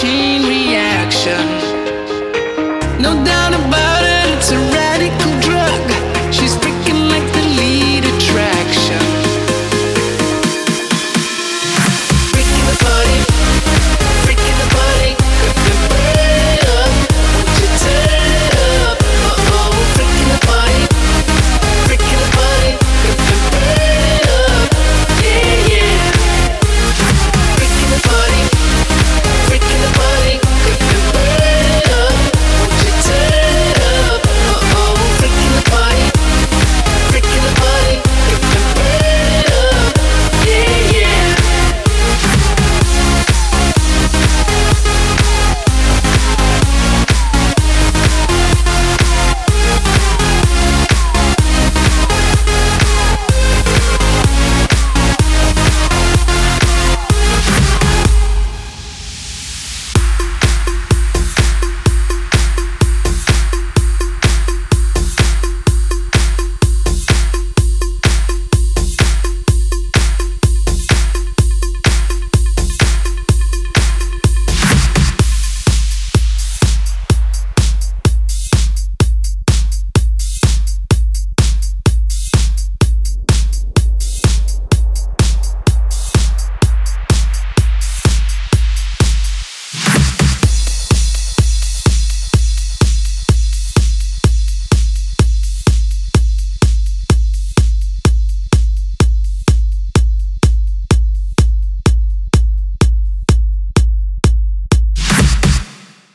chain reaction. No doubt about